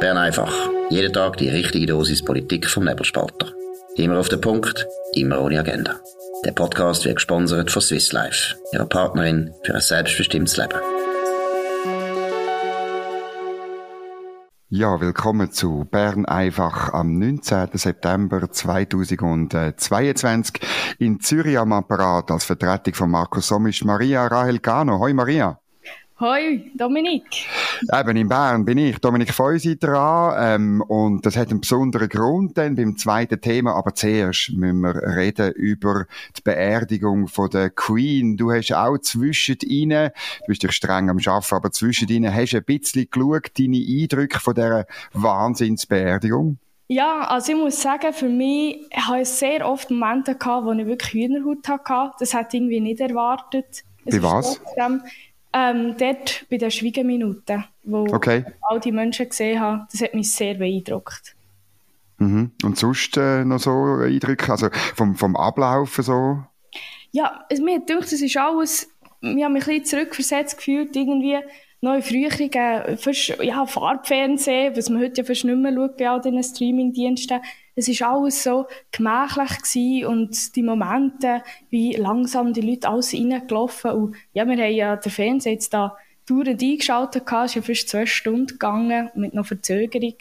Bern einfach. Jeden Tag die richtige Dosis Politik vom Nebelspalter. Immer auf den Punkt, immer ohne Agenda. Der Podcast wird gesponsert von Swiss Life, ihrer Partnerin für ein selbstbestimmtes Leben. Ja, willkommen zu Bern einfach am 19. September 2022 in Zürich am Apparat als Vertretung von Markus Somisch Maria Rahel Gano. Hoi Maria. Hoi, Dominik. Eben, in Bern bin ich, Dominik Feusi dran, ähm, und das hat einen besonderen Grund dann beim zweiten Thema, aber zuerst müssen wir reden über die Beerdigung von der Queen. Du hast auch zwischen ihnen, du bist dich streng am Arbeiten, aber zwischen ihnen hast du ein bisschen geschaut, deine Eindrücke von dieser Wahnsinnsbeerdigung? Ja, also ich muss sagen, für mich habe ich sehr oft Momente gehabt, wo ich wirklich Hühnerhaut hatte. Das hätte ich irgendwie nicht erwartet. Bei was? Trotzdem, ähm, dort bei den Schwiegeminuten, wo okay. all die Menschen gesehen haben, das hat mich sehr beeindruckt. Mhm. Und sonst äh, noch so Eindrücke, also vom, vom Ablaufen so? Ja, es, mir hat gedacht, das ist alles, ich habe mich ein bisschen zurückversetzt gefühlt, irgendwie noch in früheren ja, Farbfernsehen, was man heute ja fast nicht mehr schaut bei all diesen Streamingdiensten, es ist alles so gemächlich gewesen und die Momente, wie langsam die Leute alles reingelaufen und ja, wir haben ja den Fernseher jetzt da dauernd eingeschaltet gehabt, es ist ja fast zwei Stunden gegangen, mit noch Verzögerung.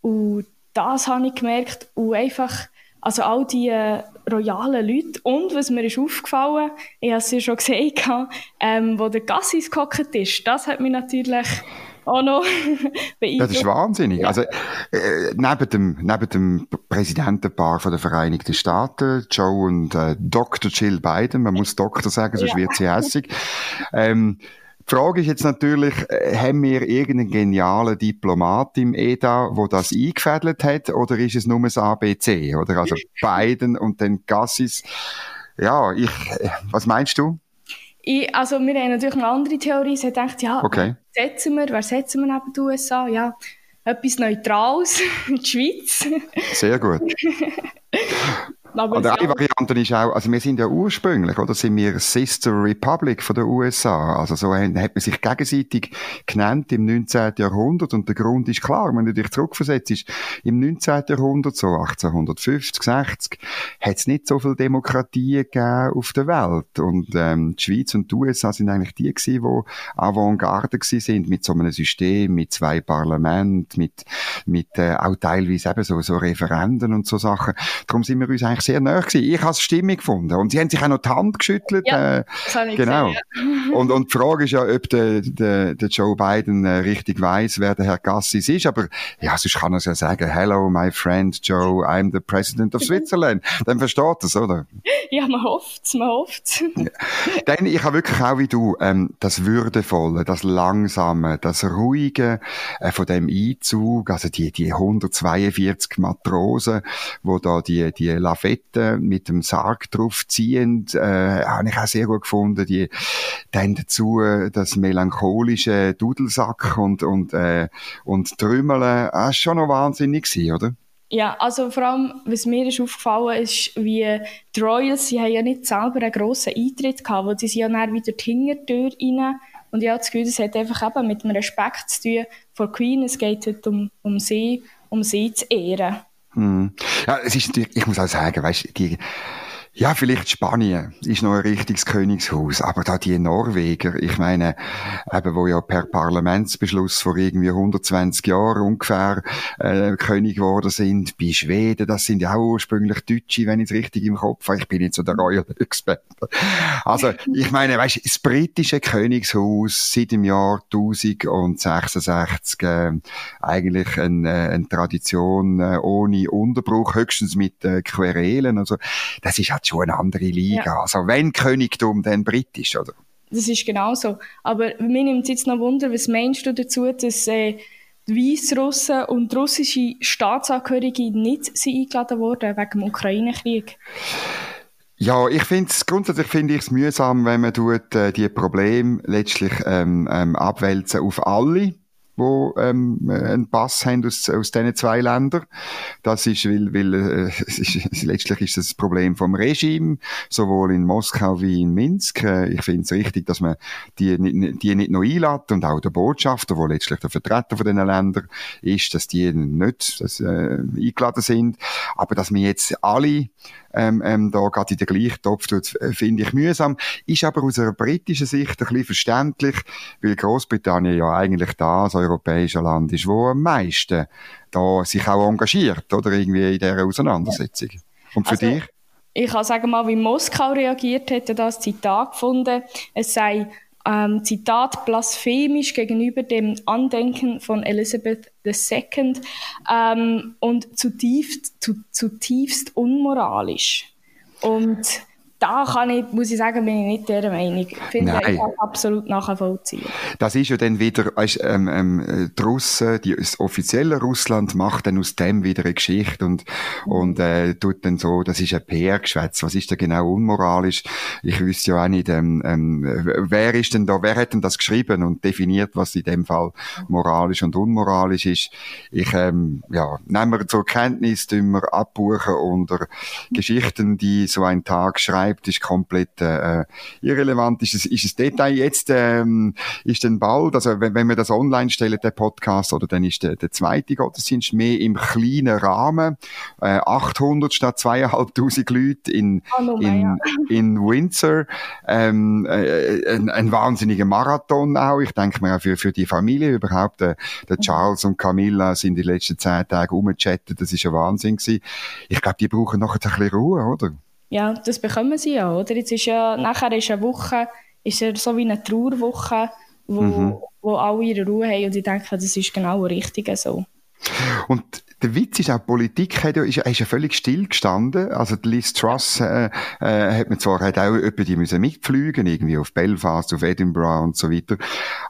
Und das habe ich gemerkt. Und einfach, also all die äh, royalen Leute. Und was mir ist aufgefallen, ich habe es ja schon gesagt, ähm, wo der Gassis gehockt ist, das hat mich natürlich auch noch Das ist wahnsinnig. Ja. Also, äh, neben dem, neben dem Präsidentenpaar von der Vereinigten Staaten, Joe und äh, Dr. Jill Biden, man muss Doktor sagen, sonst ja. wird sie hässig. Ähm, die Frage ist jetzt natürlich, äh, haben wir irgendeinen genialen Diplomat im EDA, wo das eingefädelt hat, oder ist es nur das ABC, oder? Also Biden und dann Gassis. Ja, ich, äh, was meinst du? Ich, also wir haben natürlich eine andere Theorie. Sie gedacht, ja, okay. Setzen wir, wer setzen wir neben den USA? Ja, etwas Neutrales, die Schweiz. Sehr gut. Oder eine Variante ist auch, also wir sind ja ursprünglich, oder sind wir Sister Republic von den USA. Also so hat man sich gegenseitig genannt im 19. Jahrhundert und der Grund ist klar, wenn du dich zurückversetzt, ist, im 19. Jahrhundert, so 1850, 60, hat es nicht so viel Demokratie gegeben auf der Welt. Und ähm, die Schweiz und die USA sind eigentlich die gewesen, die Avantgarde gewesen sind mit so einem System, mit zwei Parlamenten, mit, mit äh, auch teilweise eben so, so Referenden und so Sachen. Darum sind wir uns eigentlich sehr nahe gewesen. Ich habe es stimmig gefunden. Und sie haben sich auch noch die Hand geschüttelt. Ja, äh, das habe ich genau. Gesehen, ja. und, und die Frage ist ja, ob der, der, der Joe Biden äh, richtig weiß, wer der Herr Gassis ist. Aber ja, sonst kann er es ja sagen, hello, my friend Joe, I'm the president of Switzerland. Dann versteht es, oder? Ja, man hofft man hofft ja. Denn ich habe wirklich auch wie du ähm, das Würdevolle, das Langsame, das Ruhige äh, von dem Einzug, also die, die 142 Matrosen, wo da die, die Lafayette Fette mit dem Sarg drauf ziehend, äh, habe ich auch sehr gut gefunden. Die, dann dazu das melancholische Dudelsack und, und, äh, und Trümmeln, das war schon noch wahnsinnig gewesen, oder? Ja, also vor allem, was mir ist aufgefallen ist, wie die Royals, sie haben ja nicht selber einen grossen Eintritt gehabt, weil sie sind ja dann wieder die Hintertür rein und ich habe das Gefühl, das hat einfach eben mit dem Respekt zu tun vor Queen, es geht heute um, um sie, um sie zu ehren. Hm. Ja, es ist, ich muss auch sagen, weißt, die, ja, vielleicht Spanien ist noch ein richtiges Königshaus, aber da die Norweger, ich meine, eben, wo ja per Parlamentsbeschluss vor irgendwie 120 Jahren ungefähr äh, König geworden sind, bei Schweden, das sind ja auch ursprünglich Deutsche, wenn ich es richtig im Kopf habe. Ich bin nicht so der Royal Experte. Also, ich meine, weißt, das britische Königshaus seit dem Jahr 1066 äh, eigentlich eine, äh, eine Tradition äh, ohne Unterbruch, höchstens mit äh, Querelen. Also, das ist halt schon eine andere Liga. Ja. Also wenn Königtum, dann britisch, oder? Das ist genau so. Aber mir nimmt es jetzt noch Wunder, was meinst du dazu, dass äh, die Weißrussen und russische Staatsangehörige nicht sind eingeladen wurden wegen dem Ukraine-Krieg? Ja, ich finde es, grundsätzlich finde ich es mühsam, wenn man tut, äh, die Probleme letztlich ähm, ähm, abwälzen auf alle wo ähm, einen Pass haben aus, aus diesen zwei Ländern. Das ist, weil, weil äh, es ist, letztlich ist das Problem vom Regime, sowohl in Moskau wie in Minsk. Äh, ich finde es richtig, dass man die, die nicht noch einlädt und auch der Botschafter, wo letztlich der Vertreter von diesen Ländern ist, dass die nicht dass, äh, eingeladen sind. Aber dass wir jetzt alle ähm, ähm, da gerade in den gleichen Topf tut, äh, finde ich mühsam. Ist aber aus einer britischen Sicht ein bisschen verständlich, weil Großbritannien ja eigentlich das europäische Land ist, wo am meisten da sich auch engagiert, oder irgendwie in dieser Auseinandersetzung. Und für also, dich? Ich kann sagen mal, wie Moskau reagiert hätte, das Zitat gefunden. Es sei ähm, Zitat blasphemisch gegenüber dem Andenken von Elizabeth II ähm, und zutiefst, zu, zutiefst unmoralisch. Und da kann ich, muss ich sagen, bin ich nicht der Meinung. Ich finde, Nein. ich absolut nachvollziehen. Das ist ja dann wieder, weißt, ähm, ähm, die Russen, die, das offizielle Russland macht dann aus dem wieder eine Geschichte und, mhm. und, äh, tut dann so, das ist ein PR-Geschwätz. Was ist da genau unmoralisch? Ich wüsste ja auch nicht, ähm, ähm, wer ist denn da, wer hat denn das geschrieben und definiert, was in dem Fall moralisch und unmoralisch ist? Ich, ähm, ja, nehmen wir zur Kenntnis, tun wir abbuchen unter Geschichten, die so ein Tag schreiben bleibt, ist komplett äh, irrelevant. Ist es, ist es Detail jetzt, ähm, ist dann bald, also wenn, wenn wir das online stellen, der Podcast, oder dann ist der, der zweite Gottesdienst mehr im kleinen Rahmen, äh, 800 statt 2500 Leute in, Hallo, in, in Windsor, ähm, äh, ein, ein wahnsinniger Marathon auch. Ich denke mir auch für, für die Familie überhaupt, äh, der Charles und Camilla sind die letzten zehn Tage umgechattet, das ist ein Wahnsinn gewesen. Ich glaube, die brauchen noch ein bisschen Ruhe, oder? Ja, das bekommen sie ja, oder? Jetzt ist ja, nachher ist eine Woche, ist ja so wie eine Trauerwoche, wo, mhm. wo alle ihre Ruhe haben und ich denke, das ist genau richtig so. Und der Witz ist auch, die Politik hat ja, ist, ist ja völlig stillgestanden. Also, die Liz Truss, äh, äh, hat man zwar, hat auch etwa die müssen mitfliegen, irgendwie auf Belfast, auf Edinburgh und so weiter.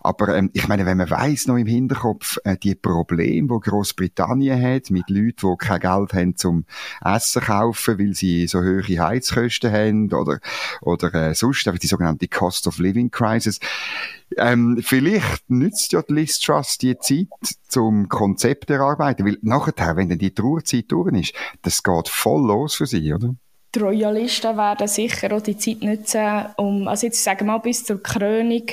Aber, ähm, ich meine, wenn man weiss, noch im Hinterkopf, äh, die Probleme, die Großbritannien hat, mit Leuten, die kein Geld haben zum Essen kaufen, weil sie so hohe Heizkosten haben, oder, oder, äh, sonst, einfach die sogenannte Cost of Living Crisis, ähm, vielleicht nützt ja die Liz Truss die Zeit zum Konzept erarbeiten, weil nachher, wenn dann die Trauerzeit durch ist, das geht voll los für sie, oder? Die Royalisten werden sicher auch die Zeit nutzen, um, also jetzt sagen wir mal bis zur Krönung,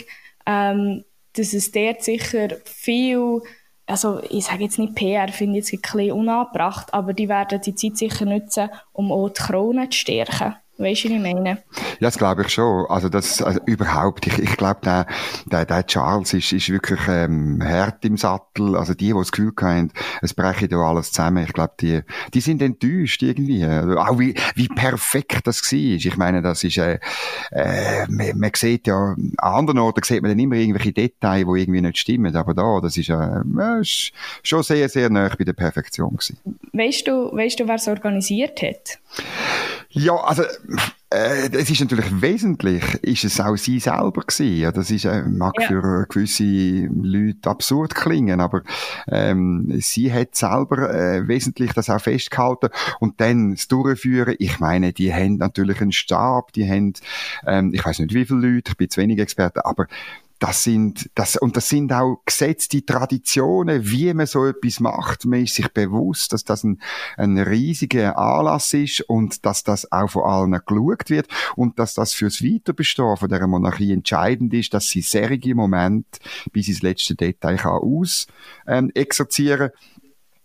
ähm, dass es dort sicher viel, also ich sage jetzt nicht PR, finde ich jetzt ein bisschen unangebracht, aber die werden die Zeit sicher nutzen, um auch die Krone zu stärken. Weißt du, was ich meine? Ja, das glaube ich schon. Also das also überhaupt. Ich, ich glaube, der, der, der Charles ist, ist wirklich ähm, hart im Sattel. Also die, die das Gefühl haben, es breche da alles zusammen. Ich glaube, die, die sind enttäuscht irgendwie. Also auch wie, wie perfekt das war. Ich meine, das ist, äh, äh, man, man sieht ja, an anderen Orten sieht man dann immer irgendwelche Details, die irgendwie nicht stimmen. Aber da, das ist, äh, ist schon sehr, sehr nah bei der Perfektion gewesen. Weißt du, weißt du, wer es organisiert hat? Ja, also äh, es ist natürlich wesentlich, ist es auch sie selber gewesen. Ja, das ist, äh, mag ja. für gewisse Leute absurd klingen, aber ähm, sie hat selber äh, wesentlich das auch festgehalten und dann das Durchführen. Ich meine, die haben natürlich einen Stab, die haben, ähm, ich weiß nicht wie viele Leute, ich bin zu wenig Experte, aber das sind, das, und das sind auch gesetzte Traditionen, wie man so etwas macht. Man ist sich bewusst, dass das ein, ein riesiger Anlass ist und dass das auch von allen geschaut wird und dass das fürs Weiterbestehen von der Monarchie entscheidend ist, dass sie serige Moment bis ins letzte Detail kann aus ähm, exerzieren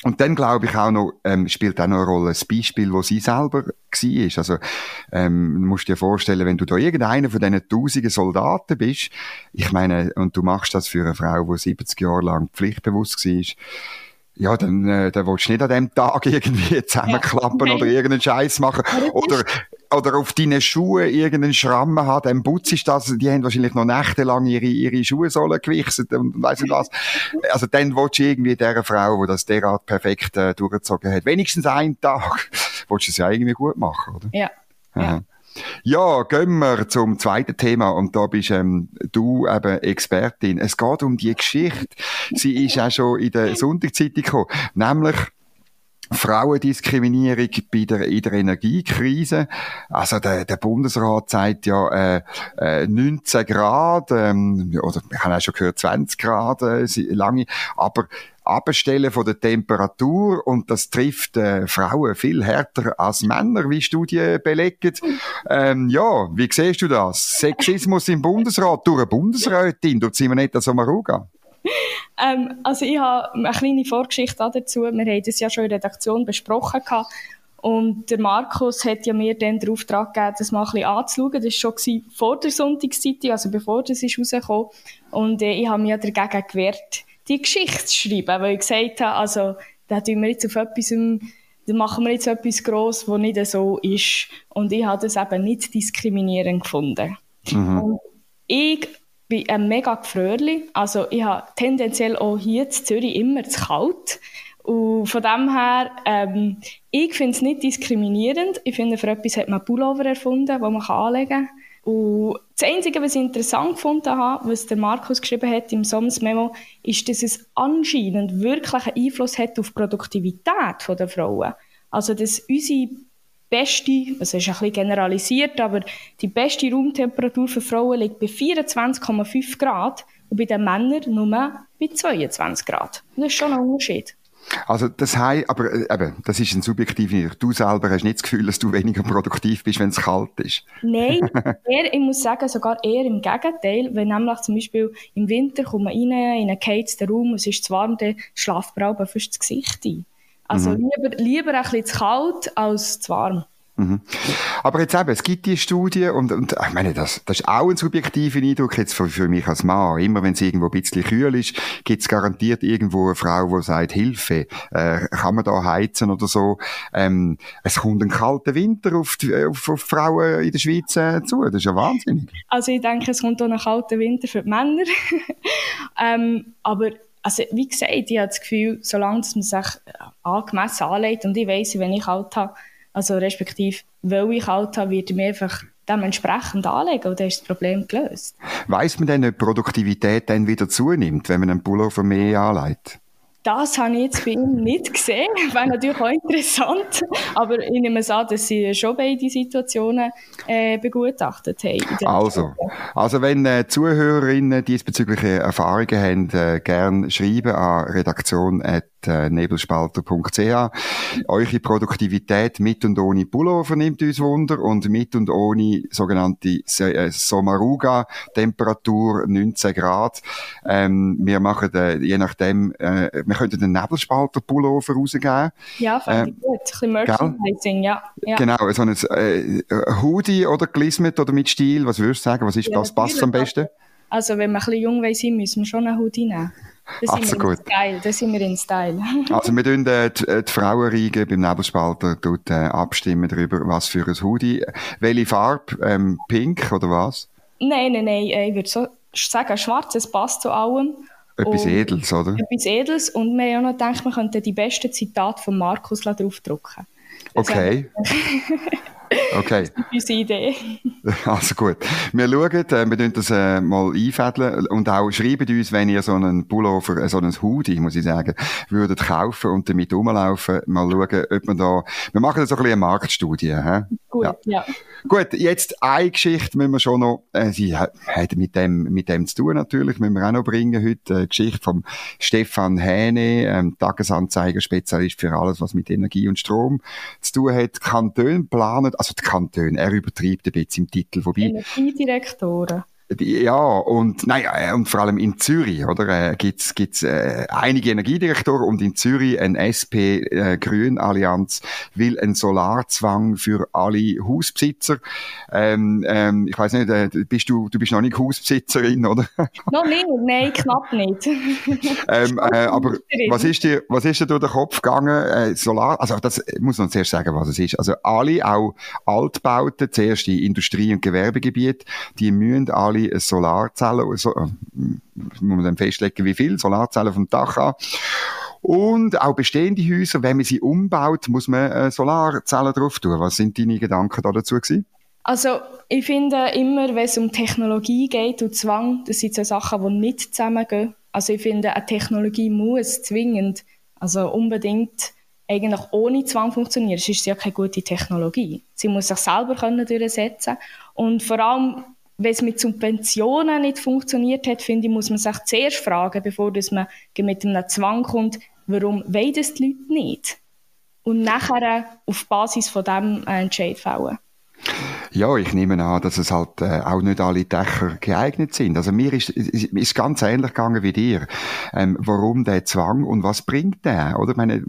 und dann glaube ich auch noch, ähm, spielt auch noch eine Rolle das Beispiel, wo sie selber war. Also, ähm, du musst dir vorstellen, wenn du da irgendeiner von diesen tausenden Soldaten bist, ich meine, und du machst das für eine Frau, die 70 Jahre lang pflichtbewusst war, ja, dann, äh, dann willst du nicht an dem Tag irgendwie zusammenklappen ja, okay. oder irgendeinen Scheiß machen. Oder, oder auf deinen Schuhen irgendeinen Schramm haben, dann putzt ist das, die haben wahrscheinlich noch nächtelang ihre, ihre Schuhsohlen gewichset und weiss nicht was. Also dann willst du irgendwie dieser Frau, die das derart perfekt äh, durchgezogen hat, wenigstens einen Tag, willst du es ja irgendwie gut machen, oder? Ja. ja. Ja, gehen wir zum zweiten Thema und da bist ähm, du eben Expertin. Es geht um die Geschichte. Sie ist auch schon in der Sonntagszeitung gekommen, nämlich Frauendiskriminierung bei der, in der Energiekrise. Also der, der Bundesrat sagt ja äh, äh, 19 Grad, ähm, oder ich habe auch schon gehört 20 Grad äh, lange, aber Abstellen von der Temperatur und das trifft äh, Frauen viel härter als Männer, wie Studien belegen. Ähm, ja, wie siehst du das? Sexismus im Bundesrat durch eine Bundesrätin, durch Simonetta Sommaruga? ähm, also ich habe eine kleine Vorgeschichte dazu. Wir haben das ja schon in der Redaktion besprochen gehabt. Und der Markus hat ja mir dann den Auftrag gegeben, das mal ein bisschen anzuschauen. Das war schon vor der Sonntagszeitung, also bevor das ist rausgekommen. Und äh, ich habe mich ja dagegen gewehrt, die Geschichte zu schreiben, weil ich gesagt habe, also, da tun wir jetzt auf etwas, da machen wir jetzt etwas Grosses, was nicht so ist. Und ich habe das eben nicht diskriminierend gefunden. Mhm. Und ich bin ein mega Gefröhrli. Also ich habe tendenziell auch hier in Zürich immer zu kalt. Und von dem her, ähm, ich finde es nicht diskriminierend. Ich finde, für etwas hat man Pullover erfunden, den man anlegen kann. Und das Einzige, was ich interessant gefunden habe, was der Markus geschrieben hat im Soms Memo, ist, dass es anscheinend wirklich einen Einfluss hat auf die Produktivität der Frauen. Also, dass unsere beste, das ist ein bisschen generalisiert, aber die beste Raumtemperatur für Frauen liegt bei 24,5 Grad und bei den Männern nur bei 22 Grad. Das ist schon ein Unterschied. Also das heißt, aber äh, eben, das ist ein subjektiver. Du selber hast nicht das Gefühl, dass du weniger produktiv bist, wenn es kalt ist. Nein, eher, ich muss sagen, sogar eher im Gegenteil. Wenn nämlich zum Beispiel im Winter kommt man rein in einen geheizten Raum, es ist zu warm, dann schlaft man fast das Gesicht ein. Also mhm. lieber, lieber ein bisschen zu kalt als zu warm. Mhm. Aber jetzt eben, es gibt die Studie und, und ich meine, das, das ist auch ein subjektiver Eindruck jetzt für, für mich als Mann. Immer wenn es irgendwo ein bisschen kühl ist, gibt es garantiert irgendwo eine Frau, die sagt, Hilfe, äh, kann man da heizen oder so. Ähm, es kommt ein kalter Winter auf, die, auf, auf Frauen in der Schweiz äh, zu. Das ist ja wahnsinnig. Also ich denke, es kommt auch ein kalter Winter für die Männer. ähm, aber also wie gesagt, ich habe das Gefühl, solange man sich angemessen anlegt und ich weiss, wenn ich kalt habe, also respektive, weil ich kalt habe, wird ich mir einfach dementsprechend anlegen und dann ist das Problem gelöst. Weiss man denn, ob Produktivität dann wieder zunimmt, wenn man einen Pullover mehr anlegt? Das habe ich jetzt bei ihm nicht gesehen. Wäre natürlich auch interessant. Aber ich nehme es an, dass sie schon beide Situationen äh, begutachtet haben. Also, also wenn äh, Zuhörerinnen diesbezügliche Erfahrungen haben, äh, gerne schreiben an redaktion@ äh, nebelspalter.ch. Eure Produktivität mit und ohne Pullover nimmt uns Wunder und mit und ohne sogenannte äh, Somaruga-Temperatur 19 Grad. Ähm, wir machen, äh, je nachdem, äh, wir könnten den Nebelspalter-Pullover rausgeben. Ja, fand ich gut. Ein bisschen Merchandising, ja. ja. Genau, so ein äh, Hoodie oder gelismet oder mit Stil, was würdest du sagen? Was ist, ja, was passt am besten? Also, wenn wir ein bisschen jung sein müssen wir schon einen Hoodie nehmen. Das also sind wir gut. Style. Das sind wir in Style. also wir tun äh, die, äh, die Frauenriege beim Nebelspalter tut, äh, abstimmen darüber, was für ein Hoodie. Welche Farbe? Ähm, pink oder was? Nein, nein, nein. Äh, ich würde so sagen, schwarz, es passt zu allem. Etwas und Edels, oder? Etwas Edels. Und wir haben auch noch gedacht, wir könnten die besten Zitate von Markus draufdrucken. Okay. Okay. Das ist unsere Idee. Also gut. Wir schauen, äh, wir das äh, mal einfädeln und auch schreibt uns, wenn ihr so einen Pullover, äh, so einen Hoodie, muss ich sagen, würdet kaufen und damit rumlaufen. Mal schauen, ob man da, wir machen so ein bisschen eine Marktstudie. Hä? Gut, ja. ja. Gut, jetzt eine Geschichte müssen wir schon noch, äh, sie hat mit dem, mit dem zu tun natürlich, müssen wir auch noch bringen heute, eine Geschichte vom Stefan Hähne, ähm, Tagesanzeiger, Spezialist für alles, was mit Energie und Strom zu tun hat. Kantone planen, also die Kantone, er übertreibt ein bisschen im Titel, wobei... Energiedirektoren. Ja, und, nein, äh, und vor allem in Zürich, oder, äh, gibt's, gibt's, äh, einige Energiedirektoren und in Zürich ein SP-Grün-Allianz äh, will einen Solarzwang für alle Hausbesitzer. Ähm, ähm, ich weiß nicht, äh, bist du, du bist noch nicht Hausbesitzerin, oder? Noch nicht, nein, knapp nicht. ähm, äh, aber was ist dir, was ist dir durch den Kopf gegangen, äh, Solar, also das muss man zuerst sagen, was es ist. Also alle, auch Altbauten, zuerst die Industrie- und Gewerbegebiete, die müssen alle alle Solarzellen, so, äh, muss man dann festlegen, wie viel Solarzellen vom Dach haben. Und auch bestehende Häuser, wenn man sie umbaut, muss man äh, Solarzellen drauf tun. Was sind deine Gedanken da dazu gewesen? Also, ich finde immer, wenn es um Technologie geht und Zwang, das sind so Sachen, die nicht zusammengehen. Also, ich finde, eine Technologie muss zwingend, also unbedingt eigentlich ohne Zwang funktioniert, sonst ist es ja keine gute Technologie. Sie muss sich selber können durchsetzen und vor allem, wenn es mit Subventionen nicht funktioniert hat, finde ich, muss man sich zuerst fragen, bevor dass man mit einem Zwang kommt, warum wollen das die Leute nicht? Und nachher auf Basis von dem einen Entscheid fällen. Ja, ich nehme an, dass es halt äh, auch nicht alle Dächer geeignet sind. Also mir ist ist, ist ganz ähnlich gegangen wie dir. Ähm, warum der Zwang und was bringt der? Oder meine,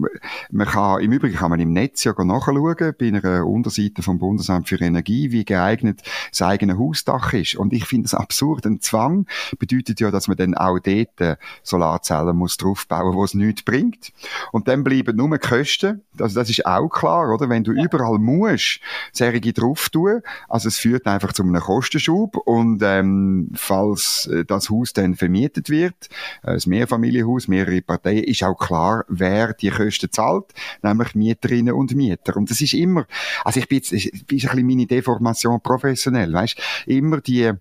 man kann im Übrigen kann man im Netz ja nachschauen bei einer Unterseite vom Bundesamt für Energie, wie geeignet das eigene Hausdach ist. Und ich finde es absurd. Ein Zwang bedeutet ja, dass man dann auch dort äh, Solarzellen muss draufbauen, wo es nichts bringt. Und dann bleiben nur Kosten. Also das ist auch klar, oder? Wenn du ja. überall musst, Serie drauf tun, also es führt einfach zu einem Kostenschub und ähm, falls äh, das Haus dann vermietet wird, äh, ein Mehrfamilienhaus, mehrere Parteien, ist auch klar, wer die Kosten zahlt, nämlich Mieterinnen und Mieter. Und das ist immer, also ich bin jetzt, ist ein bisschen meine Deformation professionell, weißt, immer die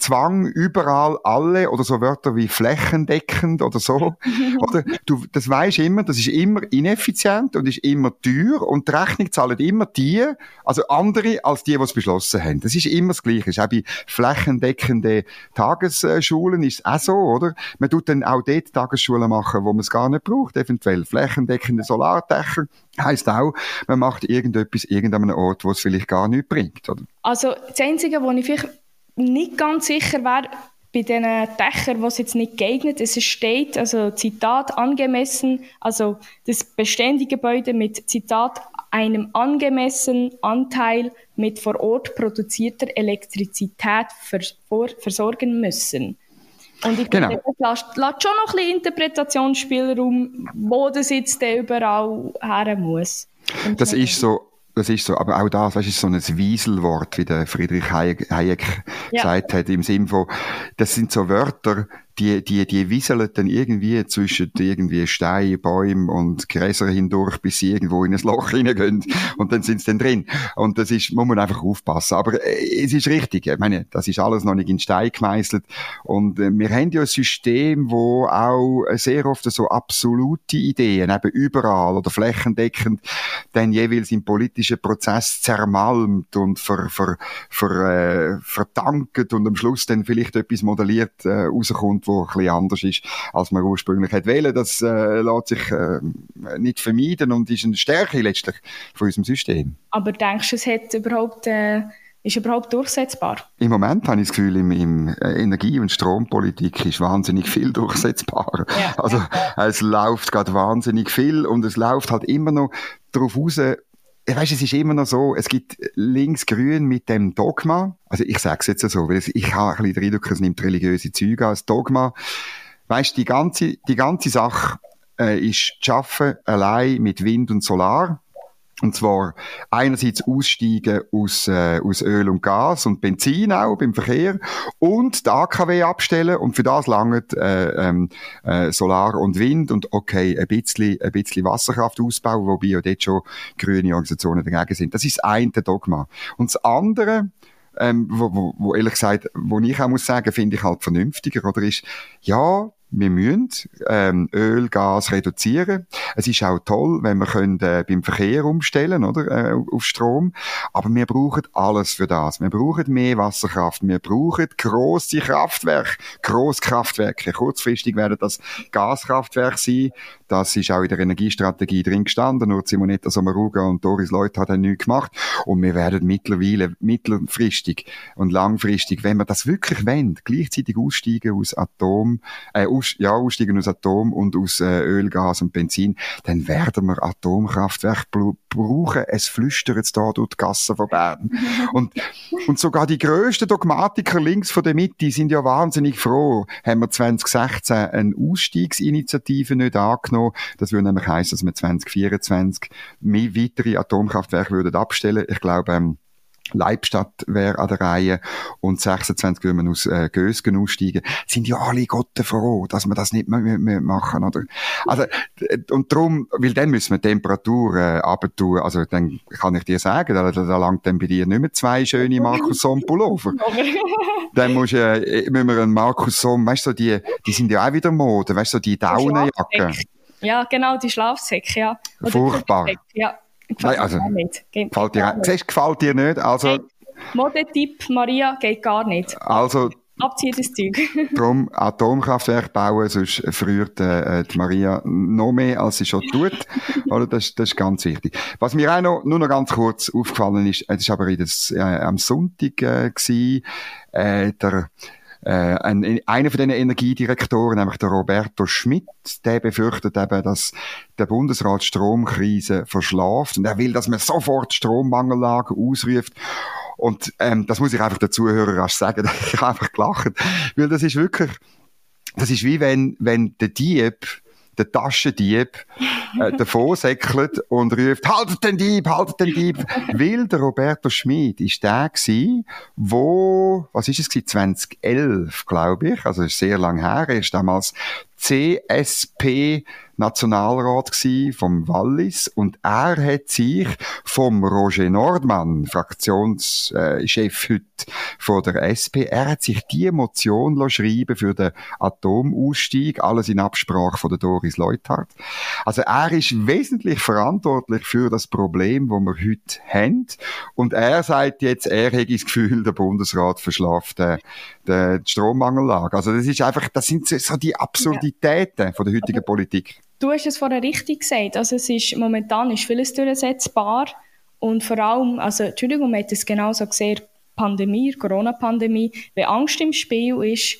Zwang überall alle oder so Wörter wie flächendeckend oder so. oder du, das weisst immer, das ist immer ineffizient und ist immer teuer und die Rechnung zahlen immer die, also andere als die, die es beschlossen haben. Das ist immer das Gleiche. Ist auch bei flächendeckenden Tagesschulen ist es auch so, oder? Man tut dann auch dort Tagesschulen machen, wo man es gar nicht braucht, eventuell. Flächendeckende Solardächer heisst auch, man macht irgendetwas irgendeinem Ort, wo es vielleicht gar nicht bringt, oder? Also das Einzige, wo ich vielleicht nicht ganz sicher wäre, bei den Dächern, was jetzt nicht geeignet ist, es steht, also Zitat, angemessen, also das bestehende Gebäude mit Zitat, einem angemessenen Anteil mit vor Ort produzierter Elektrizität vers versorgen müssen. Und ich genau. finde, das lässt, lässt, schon noch ein bisschen Interpretationsspielraum, wo das jetzt überall her muss. Und das ist so das ist so, aber auch das, weißt, ist so ein Wieselwort, wie der Friedrich Hayek, Hayek ja. gesagt hat, im Sinn von, das sind so Wörter, die, die, die wieseln dann irgendwie zwischen irgendwie Steine, Bäumen und Gräser hindurch, bis sie irgendwo in ein Loch hineingehen und dann sind sie dann drin. Und das ist, muss man einfach aufpassen. Aber äh, es ist richtig. Ich meine, das ist alles noch nicht in Stein gemeißelt. Und äh, wir haben ja ein System, wo auch sehr oft so absolute Ideen, eben überall oder flächendeckend, dann jeweils im politischen Prozess zermalmt und ver, ver, ver, äh, verdankt und am Schluss dann vielleicht etwas modelliert äh, rauskommt, wo ein bisschen anders ist, als man ursprünglich hätte wählen. Das äh, lässt sich äh, nicht vermeiden und ist eine Stärke letztlich von unserem System. Aber denkst du, es hat überhaupt... Äh ist überhaupt durchsetzbar? Im Moment habe ich das Gefühl, im, im äh, Energie- und Strompolitik ist wahnsinnig viel durchsetzbar. Ja, also es läuft gerade wahnsinnig viel und es läuft halt immer noch darauf raus, ich weißt, es ist immer noch so, es gibt links-grün mit dem Dogma. Also ich sage es jetzt so, weil ich habe ein bisschen den Eindruck, es nimmt religiöse Züge als Dogma. Weißt, die ganze, die ganze Sache äh, ist zu schaffen allein mit Wind und Solar. Und zwar einerseits aussteigen aus, äh, aus Öl und Gas und Benzin auch beim Verkehr und die AKW abstellen und für das langt äh, ähm, äh, Solar und Wind und okay, ein bisschen, ein bisschen Wasserkraft ausbauen, wobei ja dort schon grüne Organisationen dagegen sind. Das ist das eine Dogma. Und das andere, ähm, wo, wo, wo ehrlich gesagt, wo ich auch muss sagen, finde ich halt vernünftiger, oder ist, ja, wir müssen ähm, Öl, Gas reduzieren. Es ist auch toll, wenn wir können, äh, beim Verkehr umstellen oder äh, auf Strom. Aber wir brauchen alles für das. Wir brauchen mehr Wasserkraft. Wir brauchen große Kraftwerke, Großkraftwerke. Kurzfristig werden das Gaskraftwerke sein. Das ist auch in der Energiestrategie drin gestanden. Nur Simonetta Sommaruga und Doris Leuth haben nichts gemacht. Und wir werden mittlerweile, mittelfristig und langfristig, wenn wir das wirklich wollen, gleichzeitig aussteigen aus Atom, äh, aus, ja, aussteigen aus Atom und aus äh, Öl, Gas und Benzin, dann werden wir Atomkraftwerke brauchen. Es flüstert jetzt da durch die Gassen von Bern. und, und sogar die grössten Dogmatiker links von der Mitte sind ja wahnsinnig froh, haben wir 2016 eine Ausstiegsinitiative nicht angenommen. Das würde nämlich heißen, dass wir 2024 mehr weitere Atomkraftwerke würden abstellen. Ich glaube, ähm, Leibstadt wäre an der Reihe und 26 würden wir aus äh, Gösgen aussteigen, sind ja alle Gott froh, dass wir das nicht mehr, mehr machen, oder? Also, und darum, weil dann müssen wir Temperatur äh, tun. also dann kann ich dir sagen, da, da, da langt dann bei dir nicht mehr zwei schöne Markus Somm Pullover. dann musst, äh, müssen wir einen Markus Somm, weißt du, die, die sind ja auch wieder Mode, weißt du, die Daunenjacke. Ja, genau, die Schlafsäcke, ja. Furchtbar. Ja, gefällt Nein, also, mir nicht. Geht gefällt dir, nicht. Siehst, gefällt dir nicht? Also, Modetipp Maria geht gar nicht. Also, Abziehen das Zeug. Darum Atomkraftwerk bauen, sonst früher äh, die Maria noch mehr, als sie schon tut. Oder? Das, das ist ganz wichtig. Was mir auch noch, nur noch ganz kurz aufgefallen ist, es ist aber in das, äh, am Sonntag äh, gewesen, äh, der äh, ein, einer von den Energiedirektoren, nämlich der Roberto Schmidt, der befürchtet eben, dass der Bundesrat Stromkrise verschlaft und er will, dass man sofort Strommangellage ausruft. Und ähm, das muss ich einfach den Zuhörern rasch sagen, ich habe einfach gelacht, weil das ist wirklich, das ist wie wenn, wenn der Dieb der Taschendieb äh, davon säckelt und ruft, haltet den Dieb, haltet den Dieb. Weil der Roberto Schmid ist der gewesen, wo, was ist es gewesen, 2011, glaube ich, also ist sehr lang her, er ist damals CSP Nationalrat gsi vom Wallis und er hat sich vom Roger Nordmann, Fraktionschef heute von der SP, er hat sich die Motion schreiben für den Atomausstieg, alles in Absprache von der Doris Leuthard. Also er ist wesentlich verantwortlich für das Problem, wo wir heute haben und er sagt jetzt, er hätte das Gefühl, der Bundesrat verschlaft den, den Strommangellage. Also das ist einfach, das sind so die Absurditäten von der heutigen Politik. Du hast es vorher richtig gesagt. Also es ist, momentan ist vieles durchsetzbar. Und vor allem, also, Entschuldigung, man hat es genauso gesehen, Pandemie, Corona-Pandemie, wenn Angst im Spiel ist,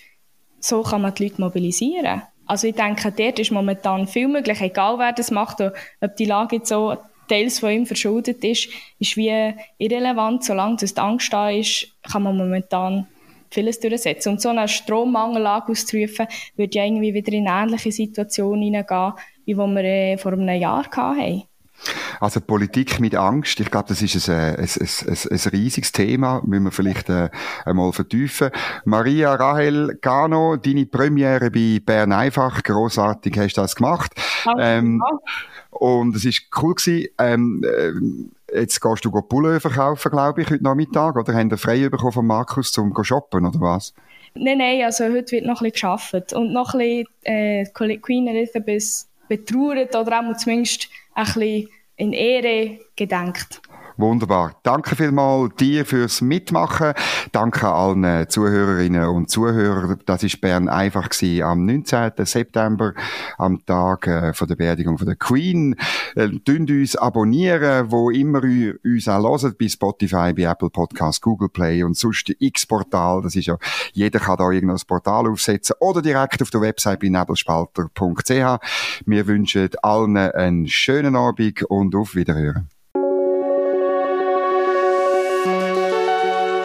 so kann man die Leute mobilisieren. Also ich denke, dort ist momentan viel möglich, egal wer das macht, ob die Lage jetzt so teils von ihm verschuldet ist, ist wie irrelevant. Solange das die Angst da ist, kann man momentan vieles durchsetzen. Und so eine Strommangellage auszurufen, würde ja irgendwie wieder in eine ähnliche Situation hineingehen, wie wir äh, vor einem Jahr hatten. Also Politik mit Angst, ich glaube, das ist ein, ein, ein, ein, riesiges Thema, müssen wir vielleicht äh, einmal vertiefen. Maria Rahel Gano, deine Premiere bei Bern einfach, großartig hast du das gemacht. Ähm, und es ist cool gewesen. Ähm, äh, jetzt gehst du Pullover verkaufen, glaube ich, heute Nachmittag, oder haben wir frei bekommen von Markus zum shoppen, oder was? Nein, nein, also heute wird noch ein bisschen gearbeitet und noch ein bisschen äh, Queen Elizabeth betrauert oder auch zumindest ein bisschen in Ehre gedenkt. Wunderbar. Danke vielmals dir fürs Mitmachen. Danke allen Zuhörerinnen und Zuhörern. Das ist Bern einfach gewesen am 19. September, am Tag äh, von der Beerdigung von der Queen. Äh, uns abonnieren, wo immer ihr uns auch hört, bei Spotify, bei Apple Podcasts, Google Play und sonst X-Portal. Das ist ja, jeder kann da irgendein Portal aufsetzen oder direkt auf der Website bei nebelspalter.ch. Wir wünschen allen einen schönen Abend und auf Wiederhören.